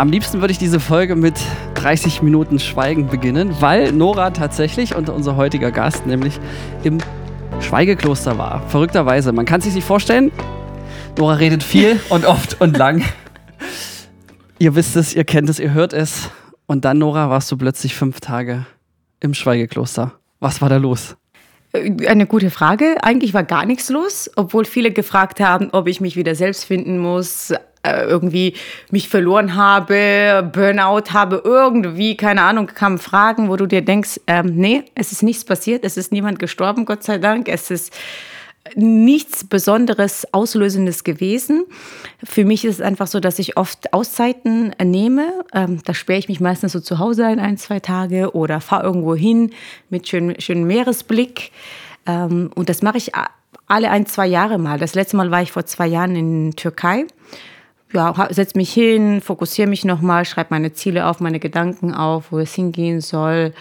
Am liebsten würde ich diese Folge mit 30 Minuten Schweigen beginnen, weil Nora tatsächlich und unser heutiger Gast nämlich im Schweigekloster war. Verrückterweise. Man kann sich nicht vorstellen. Nora redet viel und oft und lang. Ihr wisst es, ihr kennt es, ihr hört es. Und dann, Nora, warst du plötzlich fünf Tage im Schweigekloster. Was war da los? Äh, eine gute Frage. Eigentlich war gar nichts los, obwohl viele gefragt haben, ob ich mich wieder selbst finden muss, irgendwie mich verloren habe, Burnout habe, irgendwie, keine Ahnung, kamen Fragen, wo du dir denkst, ähm, nee, es ist nichts passiert, es ist niemand gestorben, Gott sei Dank, es ist nichts Besonderes, Auslösendes gewesen. Für mich ist es einfach so, dass ich oft Auszeiten nehme. Ähm, da sperre ich mich meistens so zu Hause ein, ein zwei Tage oder fahre irgendwo hin mit schönem schön Meeresblick. Ähm, und das mache ich alle ein, zwei Jahre mal. Das letzte Mal war ich vor zwei Jahren in Türkei ja, setze mich hin, fokussiere mich nochmal, schreibe meine Ziele auf, meine Gedanken auf, wo es hingehen soll,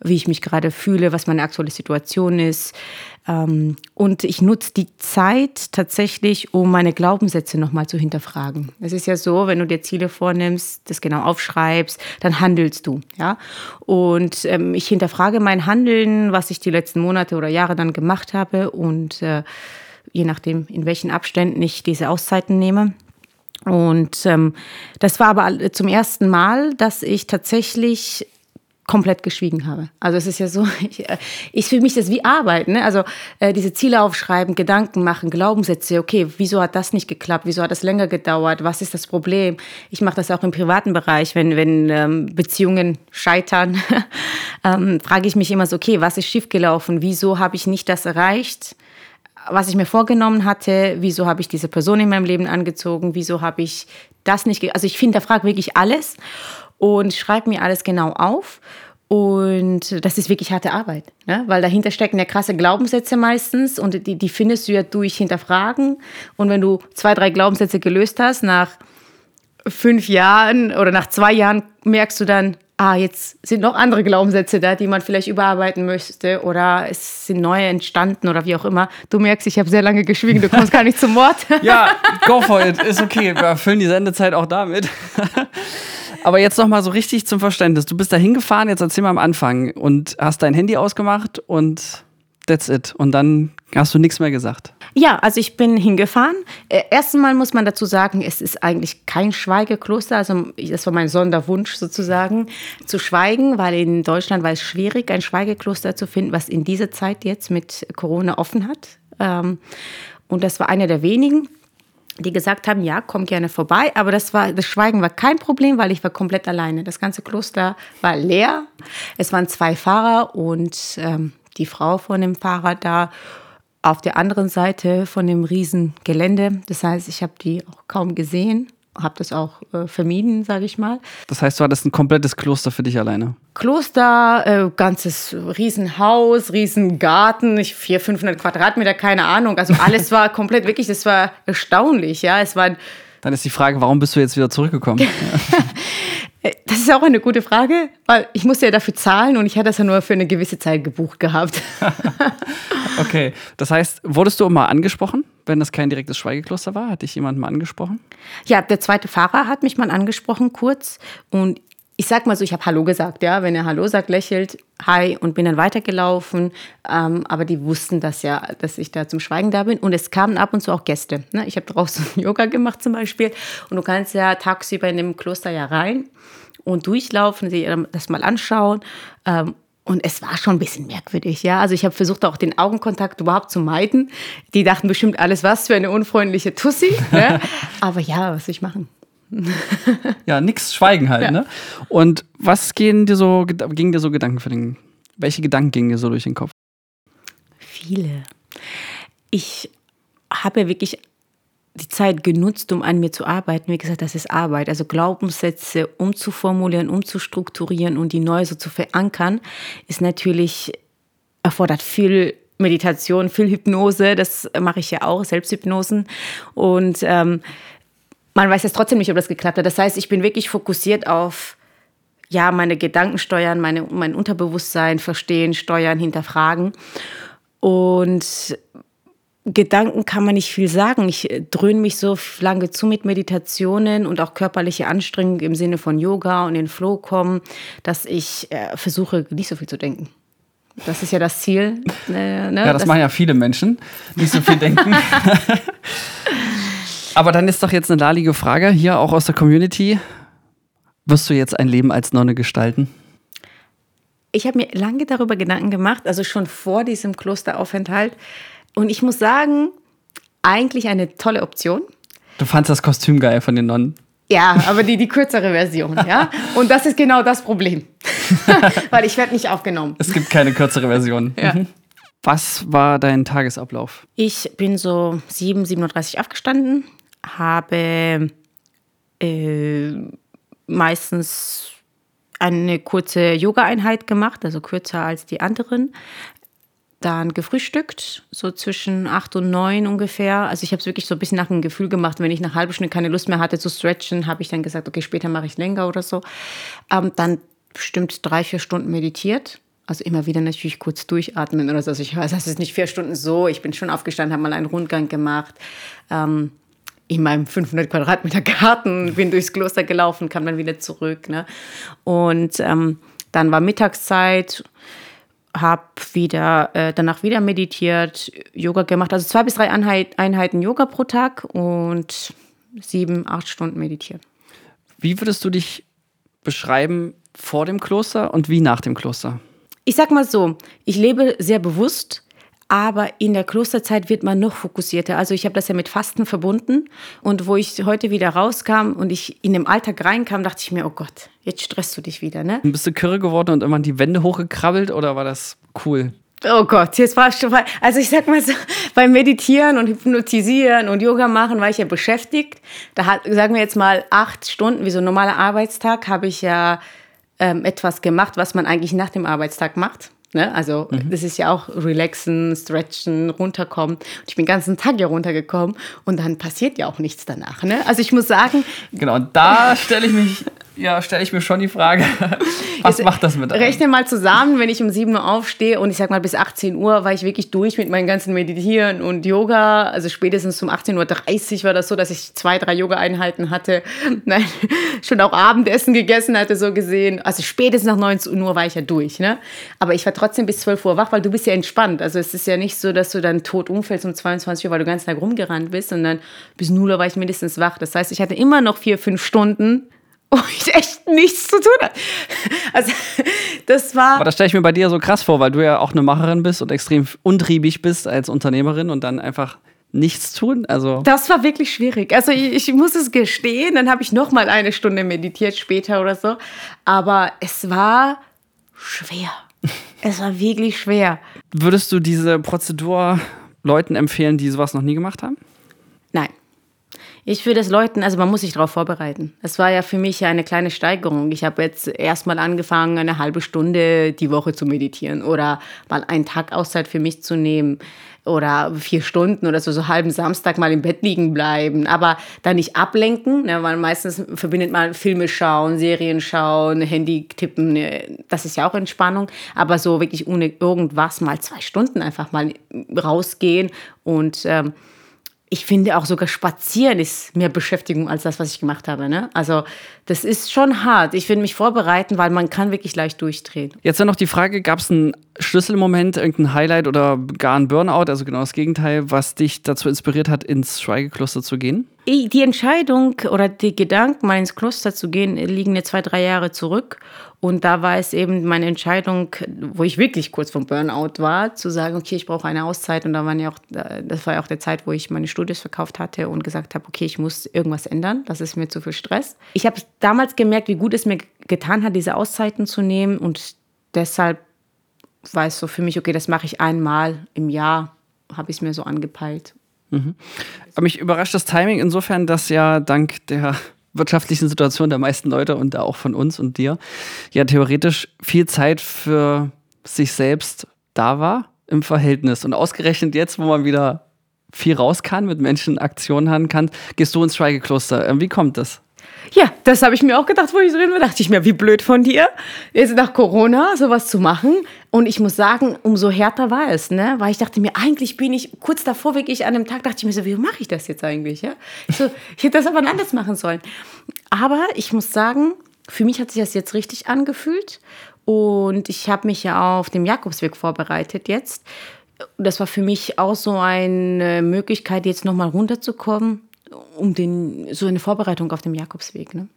wie ich mich gerade fühle, was meine aktuelle Situation ist. Ähm, und ich nutze die Zeit tatsächlich, um meine Glaubenssätze nochmal zu hinterfragen. Es ist ja so, wenn du dir Ziele vornimmst, das genau aufschreibst, dann handelst du. Ja? Und ähm, ich hinterfrage mein Handeln, was ich die letzten Monate oder Jahre dann gemacht habe und äh, je nachdem, in welchen Abständen ich diese Auszeiten nehme. Und ähm, das war aber zum ersten Mal, dass ich tatsächlich komplett geschwiegen habe. Also es ist ja so, ich, äh, ich für mich das wie Arbeit, ne? Also äh, diese Ziele aufschreiben, Gedanken machen, Glaubenssätze. Okay, wieso hat das nicht geklappt? Wieso hat das länger gedauert? Was ist das Problem? Ich mache das auch im privaten Bereich, wenn wenn ähm, Beziehungen scheitern, ähm, frage ich mich immer so: Okay, was ist schiefgelaufen? Wieso habe ich nicht das erreicht? Was ich mir vorgenommen hatte, wieso habe ich diese Person in meinem Leben angezogen, wieso habe ich das nicht, also ich finde, da frage wirklich alles und schreibe mir alles genau auf. Und das ist wirklich harte Arbeit, ne? weil dahinter stecken ja krasse Glaubenssätze meistens und die, die findest du ja durch Hinterfragen. Und wenn du zwei, drei Glaubenssätze gelöst hast, nach fünf Jahren oder nach zwei Jahren merkst du dann, ah, jetzt sind noch andere Glaubenssätze da, die man vielleicht überarbeiten möchte oder es sind neue entstanden oder wie auch immer. Du merkst, ich habe sehr lange geschwiegen, du kommst gar nicht zum Wort. ja, go for it, ist okay, wir erfüllen die Sendezeit auch damit. Aber jetzt noch mal so richtig zum Verständnis. Du bist da hingefahren, jetzt erzähl mal am Anfang und hast dein Handy ausgemacht und that's it. Und dann hast du nichts mehr gesagt. Ja, also ich bin hingefahren. Äh, Erstmal muss man dazu sagen, es ist eigentlich kein Schweigekloster. Also das war mein Sonderwunsch sozusagen, zu schweigen, weil in Deutschland war es schwierig, ein Schweigekloster zu finden, was in dieser Zeit jetzt mit Corona offen hat. Ähm, und das war einer der wenigen die gesagt haben, ja, komm gerne vorbei. Aber das war, das Schweigen war kein Problem, weil ich war komplett alleine. Das ganze Kloster war leer. Es waren zwei Fahrer und ähm, die Frau von dem Fahrer da auf der anderen Seite von dem riesen Gelände. Das heißt, ich habe die auch kaum gesehen, habe das auch äh, vermieden, sage ich mal. Das heißt, du hattest ein komplettes Kloster für dich alleine? Kloster, äh, ganzes Riesenhaus, Riesengarten, 400, 500 Quadratmeter, keine Ahnung. Also alles war komplett, wirklich, das war erstaunlich. Ja, es war dann ist die Frage, warum bist du jetzt wieder zurückgekommen? Das ist auch eine gute Frage, weil ich musste ja dafür zahlen und ich hatte das ja nur für eine gewisse Zeit gebucht gehabt. okay, das heißt, wurdest du mal angesprochen, wenn das kein direktes Schweigekloster war? Hat dich jemand mal angesprochen? Ja, der zweite Fahrer hat mich mal angesprochen kurz und ich sag mal so, ich habe Hallo gesagt, ja. Wenn er Hallo sagt, lächelt, Hi und bin dann weitergelaufen. Ähm, aber die wussten das ja, dass ich da zum Schweigen da bin. Und es kamen ab und zu auch Gäste. Ne? Ich habe draußen Yoga gemacht zum Beispiel. Und du kannst ja tagsüber in dem Kloster ja rein und durchlaufen, sich das mal anschauen. Ähm, und es war schon ein bisschen merkwürdig, ja. Also ich habe versucht, auch den Augenkontakt überhaupt zu meiden. Die dachten bestimmt alles, was für eine unfreundliche Tussi. ne? Aber ja, was soll ich machen? Ja, nix Schweigen halt, ja. ne? Und was gehen dir so, gingen dir so Gedanken für den, welche Gedanken gingen dir so durch den Kopf? Viele. Ich habe ja wirklich die Zeit genutzt, um an mir zu arbeiten. Wie gesagt, das ist Arbeit. Also Glaubenssätze umzuformulieren, umzustrukturieren und die neu so zu verankern, ist natürlich, erfordert viel Meditation, viel Hypnose. Das mache ich ja auch, Selbsthypnosen. Und ähm, man weiß jetzt trotzdem nicht, ob das geklappt hat. Das heißt, ich bin wirklich fokussiert auf ja, meine Gedanken steuern, meine, mein Unterbewusstsein verstehen, steuern, hinterfragen. Und Gedanken kann man nicht viel sagen. Ich äh, dröhne mich so lange zu mit Meditationen und auch körperliche Anstrengung im Sinne von Yoga und in Flow kommen, dass ich äh, versuche, nicht so viel zu denken. Das ist ja das Ziel. Äh, ne? Ja, das, das machen ja viele Menschen, nicht so viel denken. Aber dann ist doch jetzt eine lalige Frage hier auch aus der Community. Wirst du jetzt ein Leben als Nonne gestalten? Ich habe mir lange darüber Gedanken gemacht, also schon vor diesem Klosteraufenthalt. Und ich muss sagen, eigentlich eine tolle Option. Du fandest das Kostüm geil von den Nonnen? Ja, aber die, die kürzere Version, ja. Und das ist genau das Problem. Weil ich werde nicht aufgenommen. Es gibt keine kürzere Version. Ja. Mhm. Was war dein Tagesablauf? Ich bin so 7, 7.30 Uhr aufgestanden, habe äh, meistens eine kurze Yoga-Einheit gemacht, also kürzer als die anderen. Dann gefrühstückt, so zwischen acht und neun ungefähr. Also ich habe es wirklich so ein bisschen nach dem Gefühl gemacht. Wenn ich nach halbe Stunde keine Lust mehr hatte zu stretchen, habe ich dann gesagt, okay, später mache ich länger oder so. Ähm, dann bestimmt drei, vier Stunden meditiert. Also immer wieder natürlich kurz durchatmen oder so. Also ich weiß, das ist nicht vier Stunden so. Ich bin schon aufgestanden, habe mal einen Rundgang gemacht. Ähm, in meinem 500 Quadratmeter Garten, bin durchs Kloster gelaufen, kam dann wieder zurück. Ne? Und ähm, dann war Mittagszeit, habe wieder äh, danach wieder meditiert, Yoga gemacht, also zwei bis drei Einheit, Einheiten Yoga pro Tag und sieben, acht Stunden meditiert. Wie würdest du dich beschreiben vor dem Kloster und wie nach dem Kloster? Ich sag mal so, ich lebe sehr bewusst aber in der Klosterzeit wird man noch fokussierter. Also ich habe das ja mit Fasten verbunden und wo ich heute wieder rauskam und ich in den Alltag reinkam, dachte ich mir, oh Gott, jetzt stresst du dich wieder, ne? Bist du kirre geworden und immer die Wände hochgekrabbelt oder war das cool? Oh Gott, jetzt war ich schon, also ich sag mal so, beim Meditieren und Hypnotisieren und Yoga machen war ich ja beschäftigt. Da hat, sagen wir jetzt mal acht Stunden, wie so ein normaler Arbeitstag, habe ich ja ähm, etwas gemacht, was man eigentlich nach dem Arbeitstag macht. Ne? Also mhm. das ist ja auch relaxen, stretchen, runterkommen. Und ich bin den ganzen Tag ja runtergekommen und dann passiert ja auch nichts danach. Ne? Also ich muss sagen. Genau, da stelle ich mich ja, stelle ich mir schon die Frage, was Jetzt macht das mit einem? Rechne mal zusammen, wenn ich um 7 Uhr aufstehe und ich sag mal bis 18 Uhr war ich wirklich durch mit meinem ganzen Meditieren und Yoga. Also spätestens um 18.30 Uhr war das so, dass ich zwei, drei Yoga-Einheiten hatte. Nein, schon auch Abendessen gegessen hatte, so gesehen. Also spätestens nach 19 Uhr war ich ja durch. Ne? Aber ich war trotzdem bis 12 Uhr wach, weil du bist ja entspannt. Also es ist ja nicht so, dass du dann tot umfällst um 22 Uhr, weil du ganz Tag rumgerannt bist, sondern bis 0 Uhr war ich mindestens wach. Das heißt, ich hatte immer noch vier, fünf Stunden wo ich echt nichts zu tun hatte. Also, das war. Aber das stelle ich mir bei dir so krass vor, weil du ja auch eine Macherin bist und extrem untriebig bist als Unternehmerin und dann einfach nichts tun. Also das war wirklich schwierig. Also ich, ich muss es gestehen, dann habe ich noch mal eine Stunde meditiert später oder so. Aber es war schwer. es war wirklich schwer. Würdest du diese Prozedur Leuten empfehlen, die sowas noch nie gemacht haben? Ich würde es Leuten, also man muss sich darauf vorbereiten. Es war ja für mich eine kleine Steigerung. Ich habe jetzt erstmal angefangen, eine halbe Stunde die Woche zu meditieren oder mal einen Tag Auszeit für mich zu nehmen oder vier Stunden oder so, so halben Samstag mal im Bett liegen bleiben, aber dann nicht ablenken, ne, weil meistens verbindet man Filme schauen, Serien schauen, Handy tippen, ne, das ist ja auch Entspannung, aber so wirklich ohne irgendwas mal zwei Stunden einfach mal rausgehen und ähm, ich finde auch sogar spazieren ist mehr Beschäftigung als das, was ich gemacht habe. Ne? Also das ist schon hart. Ich will mich vorbereiten, weil man kann wirklich leicht durchdrehen. Jetzt dann noch die Frage, gab es einen Schlüsselmoment, irgendein Highlight oder gar ein Burnout, also genau das Gegenteil, was dich dazu inspiriert hat, ins Schweigekloster zu gehen? Die Entscheidung oder die Gedanken, mal ins Kloster zu gehen, liegen jetzt zwei, drei Jahre zurück. Und da war es eben meine Entscheidung, wo ich wirklich kurz vom Burnout war, zu sagen, okay, ich brauche eine Auszeit. Und da waren ja auch, das war ja auch der Zeit, wo ich meine Studios verkauft hatte und gesagt habe, okay, ich muss irgendwas ändern. Das ist mir zu viel Stress. Ich habe damals gemerkt, wie gut es mir getan hat, diese Auszeiten zu nehmen. Und deshalb es so für mich, okay, das mache ich einmal im Jahr, habe ich es mir so angepeilt. Mhm. Aber mich überrascht das Timing insofern, dass ja dank der wirtschaftlichen Situation der meisten Leute und auch von uns und dir ja theoretisch viel Zeit für sich selbst da war im Verhältnis. Und ausgerechnet jetzt, wo man wieder viel raus kann, mit Menschen Aktionen haben kann, gehst du ins Schweigekloster. Wie kommt das? Ja, das habe ich mir auch gedacht, wo ich drin war. Dachte ich mir, wie blöd von dir, jetzt nach Corona sowas zu machen. Und ich muss sagen, umso härter war es, ne? Weil ich dachte mir, eigentlich bin ich kurz davor, wirklich an dem Tag, dachte ich mir so, wie mache ich das jetzt eigentlich? Ja? So, ich hätte das aber anders machen sollen. Aber ich muss sagen, für mich hat sich das jetzt richtig angefühlt. Und ich habe mich ja auf dem Jakobsweg vorbereitet jetzt. Das war für mich auch so eine Möglichkeit, jetzt nochmal runterzukommen um den, so eine Vorbereitung auf dem Jakobsweg. Ne?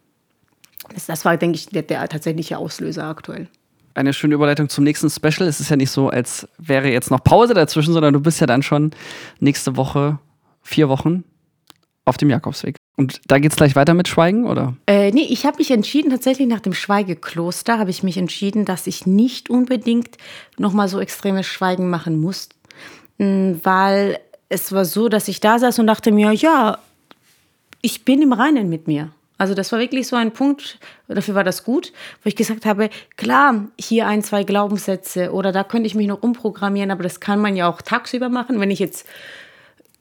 Das, das war, denke ich, der, der tatsächliche Auslöser aktuell eine schöne Überleitung zum nächsten Special. Es ist ja nicht so, als wäre jetzt noch Pause dazwischen, sondern du bist ja dann schon nächste Woche, vier Wochen auf dem Jakobsweg. Und da geht es gleich weiter mit Schweigen, oder? Äh, nee, ich habe mich entschieden, tatsächlich nach dem Schweigekloster habe ich mich entschieden, dass ich nicht unbedingt nochmal so extremes Schweigen machen muss. Weil es war so, dass ich da saß und dachte mir, ja, ich bin im Reinen mit mir. Also das war wirklich so ein Punkt, dafür war das gut, wo ich gesagt habe, klar, hier ein, zwei Glaubenssätze oder da könnte ich mich noch umprogrammieren, aber das kann man ja auch tagsüber machen. Wenn ich jetzt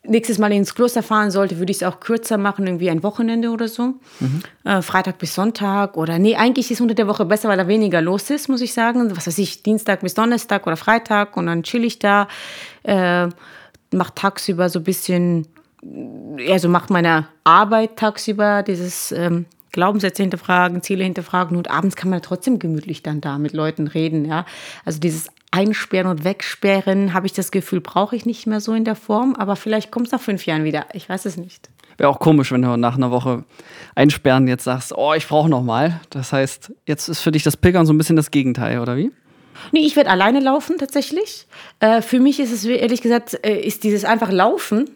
nächstes Mal ins Kloster fahren sollte, würde ich es auch kürzer machen, irgendwie ein Wochenende oder so. Mhm. Äh, Freitag bis Sonntag oder nee, eigentlich ist unter der Woche besser, weil da weniger los ist, muss ich sagen. Was weiß ich, Dienstag bis Donnerstag oder Freitag und dann chill ich da, äh, mache tagsüber so ein bisschen also macht meine Arbeit tagsüber dieses ähm, Glaubenssätze hinterfragen, Ziele hinterfragen und abends kann man trotzdem gemütlich dann da mit Leuten reden, ja. Also dieses Einsperren und Wegsperren, habe ich das Gefühl, brauche ich nicht mehr so in der Form, aber vielleicht kommt es nach fünf Jahren wieder. Ich weiß es nicht. Wäre auch komisch, wenn du nach einer Woche einsperren jetzt sagst, oh, ich brauche noch mal. Das heißt, jetzt ist für dich das Pilgern so ein bisschen das Gegenteil, oder wie? Nee, ich werde alleine laufen tatsächlich. Äh, für mich ist es ehrlich gesagt, äh, ist dieses einfach Laufen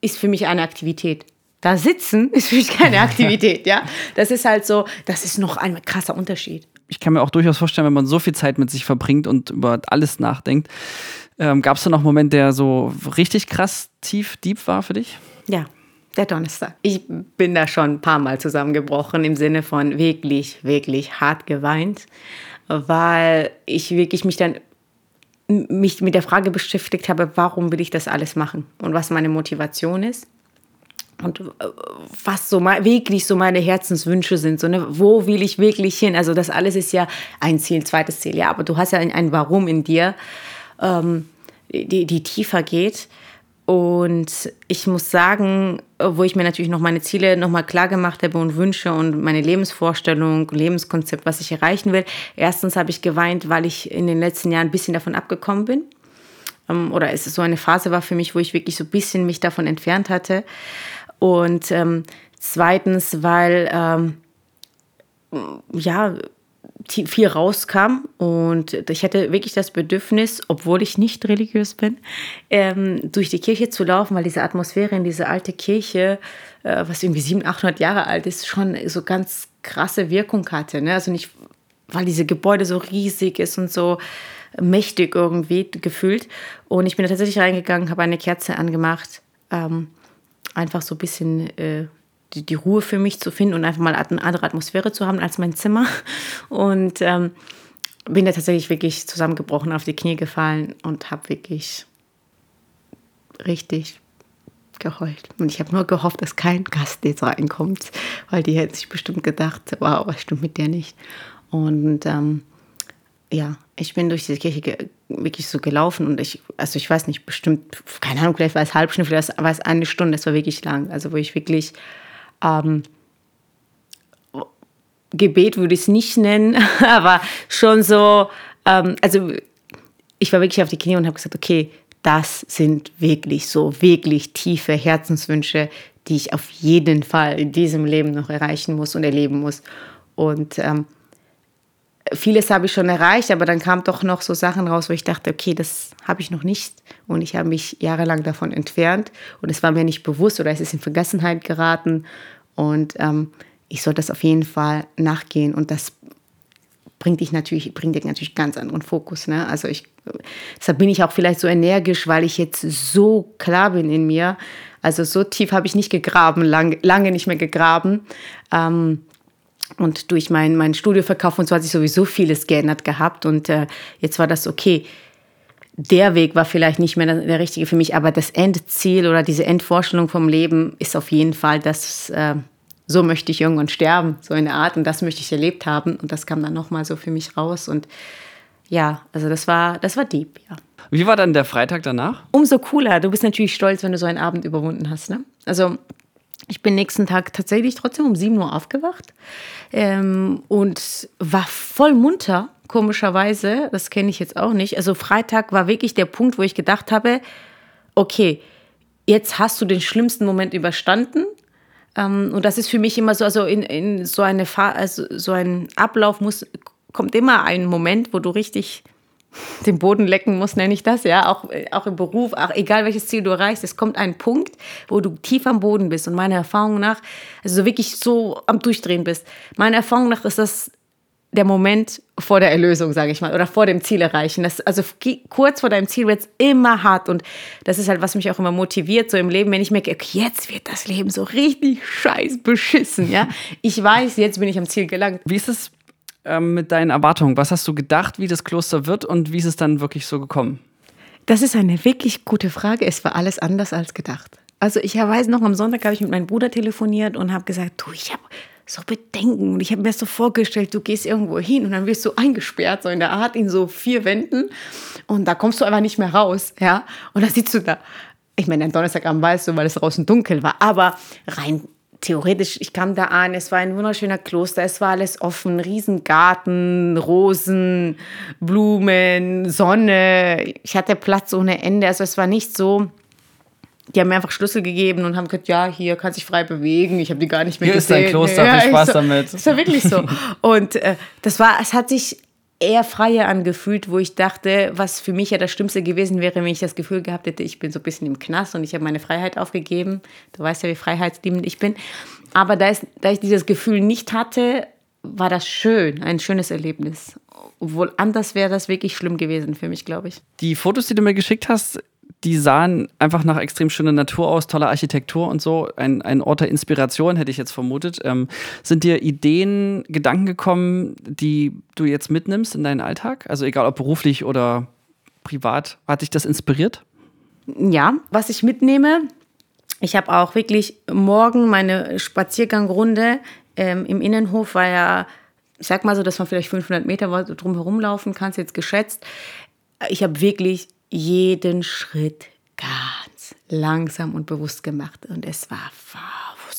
ist für mich eine Aktivität. Da sitzen ist für mich keine Aktivität, ja. Das ist halt so, das ist noch ein krasser Unterschied. Ich kann mir auch durchaus vorstellen, wenn man so viel Zeit mit sich verbringt und über alles nachdenkt. Ähm, Gab es da noch einen Moment, der so richtig krass tief, deep war für dich? Ja, der Donnerstag. Ich bin da schon ein paar Mal zusammengebrochen im Sinne von wirklich, wirklich hart geweint, weil ich wirklich mich dann mich mit der Frage beschäftigt habe, warum will ich das alles machen und was meine Motivation ist und äh, was so wirklich so meine Herzenswünsche sind, so ne, wo will ich wirklich hin? Also das alles ist ja ein Ziel, zweites Ziel, ja, aber du hast ja ein, ein Warum in dir, ähm, die, die tiefer geht. Und ich muss sagen, wo ich mir natürlich noch meine Ziele nochmal klar gemacht habe und Wünsche und meine Lebensvorstellung, Lebenskonzept, was ich erreichen will. Erstens habe ich geweint, weil ich in den letzten Jahren ein bisschen davon abgekommen bin. Ähm, oder es ist so eine Phase war für mich, wo ich wirklich so ein bisschen mich davon entfernt hatte. Und ähm, zweitens, weil ähm, ja, viel rauskam und ich hatte wirklich das Bedürfnis, obwohl ich nicht religiös bin, ähm, durch die Kirche zu laufen, weil diese Atmosphäre in dieser alte Kirche, äh, was irgendwie 700, 800 Jahre alt ist, schon so ganz krasse Wirkung hatte. Ne? Also nicht, weil diese Gebäude so riesig ist und so mächtig irgendwie gefühlt. Und ich bin da tatsächlich reingegangen, habe eine Kerze angemacht, ähm, einfach so ein bisschen äh, die, die Ruhe für mich zu finden und einfach mal eine andere Atmosphäre zu haben als mein Zimmer. Und ähm, bin da tatsächlich wirklich zusammengebrochen, auf die Knie gefallen und habe wirklich richtig geheult. Und ich habe nur gehofft, dass kein Gast jetzt reinkommt, weil die hätten sich bestimmt gedacht, wow, was stimmt mit der nicht. Und ähm, ja, ich bin durch diese Kirche wirklich so gelaufen und ich, also ich weiß nicht, bestimmt, keine Ahnung, vielleicht war es halb Stunde, vielleicht war es eine Stunde, es war wirklich lang. Also wo ich wirklich ähm, Gebet würde ich es nicht nennen, aber schon so, ähm, also ich war wirklich auf die Knie und habe gesagt, okay, das sind wirklich so, wirklich tiefe Herzenswünsche, die ich auf jeden Fall in diesem Leben noch erreichen muss und erleben muss. Und ähm, vieles habe ich schon erreicht, aber dann kamen doch noch so Sachen raus, wo ich dachte, okay, das habe ich noch nicht. Und ich habe mich jahrelang davon entfernt und es war mir nicht bewusst oder es ist in Vergessenheit geraten. Und ähm, ich soll das auf jeden Fall nachgehen und das bringt dich natürlich, bringt dich natürlich ganz anderen Fokus. Ne? Also ich, deshalb bin ich auch vielleicht so energisch, weil ich jetzt so klar bin in mir. Also so tief habe ich nicht gegraben, lang, lange nicht mehr gegraben. Ähm, und durch meinen mein Studioverkauf und so hat sich sowieso vieles geändert gehabt. Und äh, jetzt war das okay. Der Weg war vielleicht nicht mehr der, der, richtige für mich, aber das Endziel oder diese Endvorstellung vom Leben ist auf jeden Fall das, äh, so möchte ich irgendwann sterben, so in der Art und das möchte ich erlebt haben und das kam dann nochmal so für mich raus und ja, also das war, das war deep, ja. Wie war dann der Freitag danach? Umso cooler. Du bist natürlich stolz, wenn du so einen Abend überwunden hast. Ne? Also ich bin nächsten Tag tatsächlich trotzdem um 7 Uhr aufgewacht ähm, und war voll munter, komischerweise. Das kenne ich jetzt auch nicht. Also Freitag war wirklich der Punkt, wo ich gedacht habe, okay, jetzt hast du den schlimmsten Moment überstanden. Ähm, und das ist für mich immer so, also in, in so eine also so ein Ablauf muss, kommt immer ein Moment, wo du richtig den Boden lecken musst, nenne ich das, ja, auch, auch im Beruf, auch egal welches Ziel du erreichst, es kommt ein Punkt, wo du tief am Boden bist und meiner Erfahrung nach, also so wirklich so am Durchdrehen bist. Meiner Erfahrung nach ist das der Moment vor der Erlösung, sage ich mal, oder vor dem Ziel erreichen. Das, also kurz vor deinem Ziel wird es immer hart und das ist halt, was mich auch immer motiviert, so im Leben, wenn ich merke, okay, jetzt wird das Leben so richtig scheiß beschissen, ja. Ich weiß, jetzt bin ich am Ziel gelangt. Wie ist es ähm, mit deinen Erwartungen? Was hast du gedacht, wie das Kloster wird und wie ist es dann wirklich so gekommen? Das ist eine wirklich gute Frage. Es war alles anders als gedacht. Also ich weiß noch, am Sonntag habe ich mit meinem Bruder telefoniert und habe gesagt, du, ich habe so Bedenken und ich habe mir so vorgestellt, du gehst irgendwo hin und dann wirst du eingesperrt, so in der Art, in so vier Wänden und da kommst du einfach nicht mehr raus, ja. Und da sitzt du da. Ich meine, am Donnerstagabend weißt du, weil es draußen dunkel war, aber rein theoretisch, ich kam da an, es war ein wunderschöner Kloster, es war alles offen, Riesengarten, Rosen, Blumen, Sonne. Ich hatte Platz ohne Ende. Also es war nicht so, die haben mir einfach Schlüssel gegeben und haben gesagt, ja, hier kannst dich frei bewegen. Ich habe die gar nicht mehr hier gesehen. Hier ist dein Kloster, ja, viel Spaß so, damit. Das war wirklich so. Und äh, das war, es hat sich eher freier angefühlt, wo ich dachte, was für mich ja das Schlimmste gewesen wäre, wenn ich das Gefühl gehabt hätte, ich bin so ein bisschen im Knast und ich habe meine Freiheit aufgegeben. Du weißt ja, wie freiheitsliebend ich bin. Aber da, ist, da ich dieses Gefühl nicht hatte, war das schön, ein schönes Erlebnis. Obwohl anders wäre das wirklich schlimm gewesen für mich, glaube ich. Die Fotos, die du mir geschickt hast, die sahen einfach nach extrem schöner Natur aus, toller Architektur und so. Ein, ein Ort der Inspiration, hätte ich jetzt vermutet. Ähm, sind dir Ideen, Gedanken gekommen, die du jetzt mitnimmst in deinen Alltag? Also egal ob beruflich oder privat. Hat dich das inspiriert? Ja, was ich mitnehme, ich habe auch wirklich morgen meine Spaziergangrunde ähm, im Innenhof, war ja, ich sag mal so, dass man vielleicht 500 Meter drum herum laufen kann, jetzt geschätzt. Ich habe wirklich jeden Schritt ganz langsam und bewusst gemacht. Und es war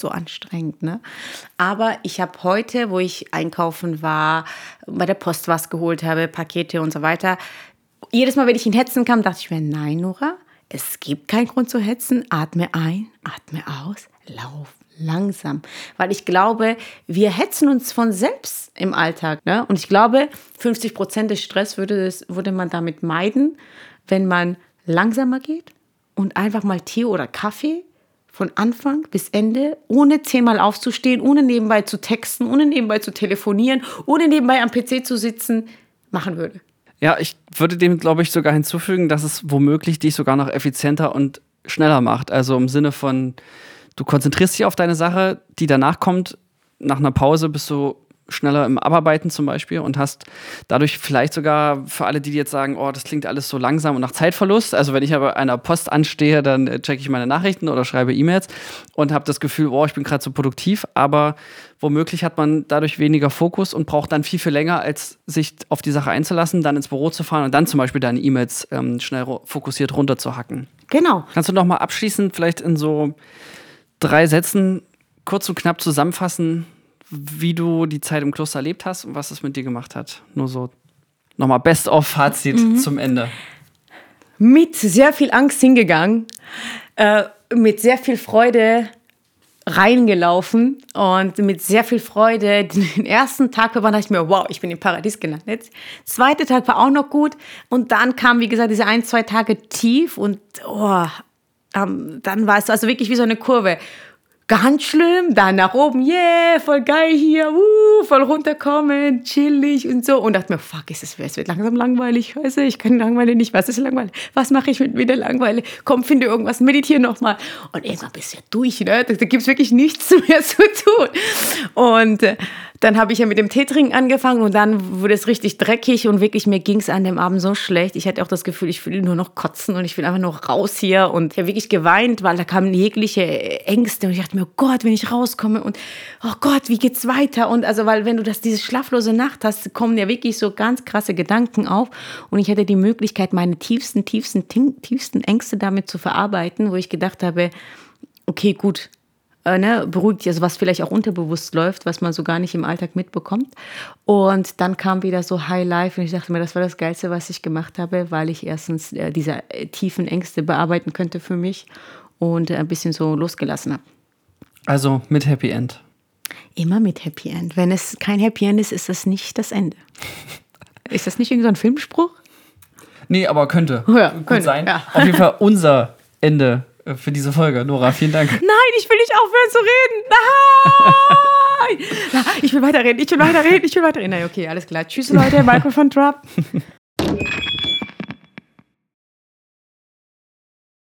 so anstrengend. Ne? Aber ich habe heute, wo ich einkaufen war, bei der Post was geholt habe, Pakete und so weiter, jedes Mal, wenn ich in Hetzen kam, dachte ich mir, nein, Nora, es gibt keinen Grund zu hetzen. Atme ein, atme aus, lauf langsam. Weil ich glaube, wir hetzen uns von selbst im Alltag. Ne? Und ich glaube, 50 Prozent des Stress würde, würde man damit meiden, wenn man langsamer geht und einfach mal Tee oder Kaffee von Anfang bis Ende, ohne zehnmal aufzustehen, ohne nebenbei zu texten, ohne nebenbei zu telefonieren, ohne nebenbei am PC zu sitzen, machen würde. Ja, ich würde dem, glaube ich, sogar hinzufügen, dass es womöglich dich sogar noch effizienter und schneller macht. Also im Sinne von, du konzentrierst dich auf deine Sache, die danach kommt. Nach einer Pause bist du schneller im Abarbeiten zum Beispiel und hast dadurch vielleicht sogar für alle, die jetzt sagen, oh, das klingt alles so langsam und nach Zeitverlust. Also wenn ich aber einer Post anstehe, dann äh, checke ich meine Nachrichten oder schreibe E-Mails und habe das Gefühl, oh, ich bin gerade so produktiv, aber womöglich hat man dadurch weniger Fokus und braucht dann viel, viel länger, als sich auf die Sache einzulassen, dann ins Büro zu fahren und dann zum Beispiel deine E-Mails ähm, schnell fokussiert runterzuhacken. Genau. Kannst du noch mal abschließend vielleicht in so drei Sätzen kurz und knapp zusammenfassen, wie du die Zeit im Kloster erlebt hast und was es mit dir gemacht hat. Nur so nochmal Best-of-Fazit mhm. zum Ende. Mit sehr viel Angst hingegangen, äh, mit sehr viel Freude reingelaufen und mit sehr viel Freude den ersten Tag war, dachte ich mir, wow, ich bin im Paradies gelandet. Zweiter Tag war auch noch gut und dann kam, wie gesagt, diese ein, zwei Tage tief und oh, ähm, dann war es also wirklich wie so eine Kurve ganz schlimm, dann nach oben, yeah, voll geil hier, uh, voll runterkommen, chillig und so. Und dachte mir, fuck, ist es, es wird langsam langweilig, scheiße, ich kann langweilig nicht, was ist langweilig? Was mache ich mit wieder langweilig? Komm, finde irgendwas, meditiere nochmal. Und irgendwann bist du ja durch, ne? Da, da gibt es wirklich nichts mehr zu tun. Und äh, dann habe ich ja mit dem Teetrinken angefangen und dann wurde es richtig dreckig und wirklich mir ging es an dem Abend so schlecht. Ich hatte auch das Gefühl, ich will nur noch kotzen und ich will einfach nur raus hier und ich habe wirklich geweint, weil da kamen jegliche Ängste und ich dachte mir, oh Gott, wenn ich rauskomme und oh Gott, wie geht's weiter? Und also, weil wenn du das, diese schlaflose Nacht hast, kommen ja wirklich so ganz krasse Gedanken auf und ich hatte die Möglichkeit, meine tiefsten, tiefsten, tiefsten Ängste damit zu verarbeiten, wo ich gedacht habe, okay, gut, äh, ne, beruhigt, also was vielleicht auch unterbewusst läuft, was man so gar nicht im Alltag mitbekommt. Und dann kam wieder so High Life und ich dachte mir, das war das Geilste, was ich gemacht habe, weil ich erstens äh, diese äh, tiefen Ängste bearbeiten könnte für mich und äh, ein bisschen so losgelassen habe. Also mit Happy End. Immer mit Happy End. Wenn es kein Happy End ist, ist das nicht das Ende. ist das nicht irgendwie so ein Filmspruch? Nee, aber könnte. Ja, gut könnte, sein. Ja. Auf jeden Fall unser Ende für diese Folge. Nora, vielen Dank. Nein, ich will nicht aufhören zu reden. Nein! Ich will weiterreden, ich will weiterreden, ich will weiterreden. Na, okay, alles klar. Tschüss, Leute. Mikrofon drop.